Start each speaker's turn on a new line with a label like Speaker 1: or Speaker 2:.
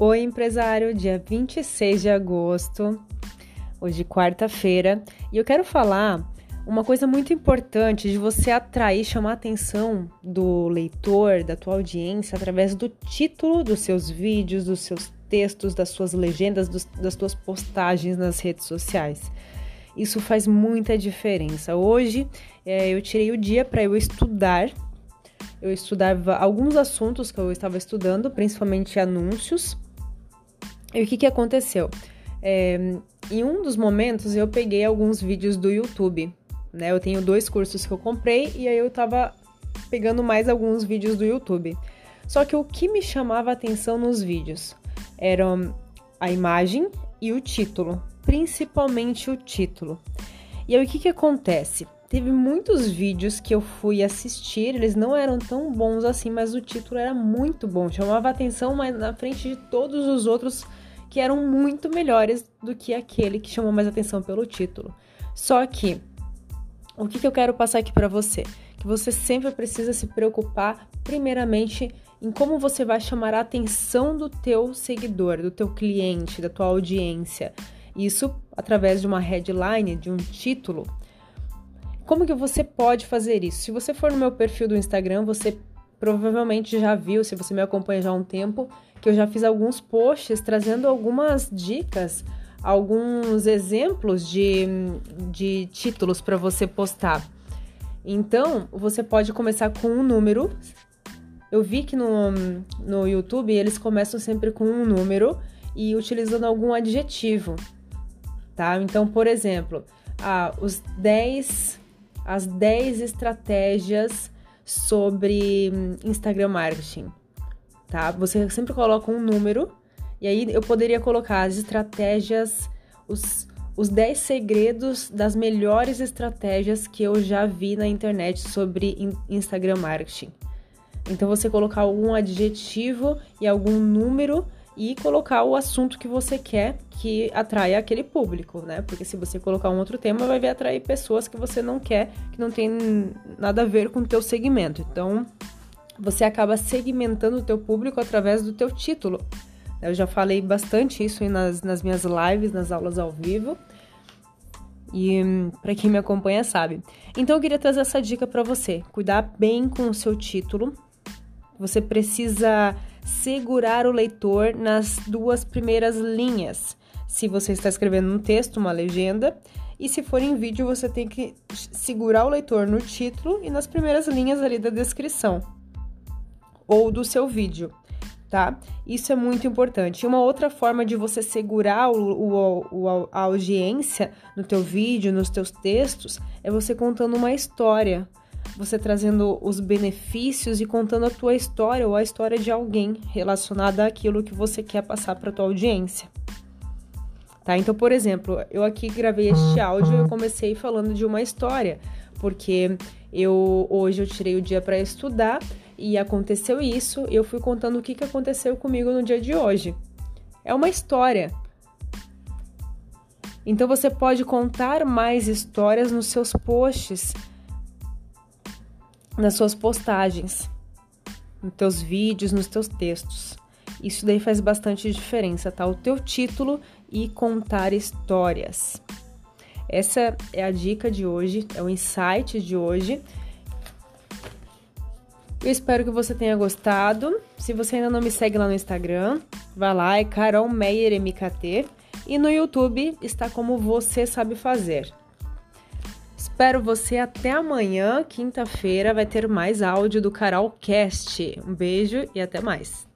Speaker 1: Oi, empresário, dia 26 de agosto, hoje quarta-feira, e eu quero falar uma coisa muito importante de você atrair, chamar a atenção do leitor, da tua audiência, através do título dos seus vídeos, dos seus textos, das suas legendas, dos, das tuas postagens nas redes sociais. Isso faz muita diferença. Hoje é, eu tirei o dia para eu estudar. Eu estudava alguns assuntos que eu estava estudando, principalmente anúncios. E o que, que aconteceu? É, em um dos momentos eu peguei alguns vídeos do YouTube. Né? Eu tenho dois cursos que eu comprei e aí eu estava pegando mais alguns vídeos do YouTube. Só que o que me chamava atenção nos vídeos eram a imagem e o título principalmente o título. E aí o que, que acontece? Teve muitos vídeos que eu fui assistir, eles não eram tão bons assim, mas o título era muito bom, chamava atenção mas na frente de todos os outros que eram muito melhores do que aquele que chamou mais atenção pelo título. Só que o que, que eu quero passar aqui para você? Que você sempre precisa se preocupar, primeiramente, em como você vai chamar a atenção do teu seguidor, do teu cliente, da tua audiência. Isso através de uma headline, de um título. Como que você pode fazer isso? Se você for no meu perfil do Instagram, você provavelmente já viu, se você me acompanha já há um tempo, que eu já fiz alguns posts trazendo algumas dicas, alguns exemplos de, de títulos para você postar. Então, você pode começar com um número. Eu vi que no, no YouTube eles começam sempre com um número e utilizando algum adjetivo tá? Então, por exemplo, ah, os 10, as 10 estratégias sobre hum, Instagram marketing, tá? Você sempre coloca um número e aí eu poderia colocar as estratégias, os, os 10 segredos das melhores estratégias que eu já vi na internet sobre Instagram marketing. Então você colocar algum adjetivo e algum número e colocar o assunto que você quer que atraia aquele público, né? Porque se você colocar um outro tema, vai atrair pessoas que você não quer, que não tem nada a ver com o teu segmento. Então, você acaba segmentando o teu público através do teu título. Eu já falei bastante isso nas, nas minhas lives, nas aulas ao vivo. E para quem me acompanha sabe. Então eu queria trazer essa dica para você. Cuidar bem com o seu título. Você precisa segurar o leitor nas duas primeiras linhas. Se você está escrevendo um texto, uma legenda, e se for em vídeo, você tem que segurar o leitor no título e nas primeiras linhas ali da descrição ou do seu vídeo, tá? Isso é muito importante. Uma outra forma de você segurar o, o, o, a audiência no teu vídeo, nos teus textos, é você contando uma história você trazendo os benefícios e contando a tua história ou a história de alguém relacionada àquilo que você quer passar para tua audiência. Tá? Então, por exemplo, eu aqui gravei este áudio e eu comecei falando de uma história, porque eu hoje eu tirei o dia para estudar e aconteceu isso, eu fui contando o que, que aconteceu comigo no dia de hoje. É uma história. Então você pode contar mais histórias nos seus posts nas suas postagens, nos teus vídeos, nos teus textos. Isso daí faz bastante diferença, tá? O teu título e contar histórias. Essa é a dica de hoje, é o insight de hoje. Eu espero que você tenha gostado. Se você ainda não me segue lá no Instagram, vá lá, é Carol Meyer MKT. E no YouTube está como você sabe fazer. Espero você até amanhã, quinta-feira, vai ter mais áudio do Carol Cast. Um beijo e até mais.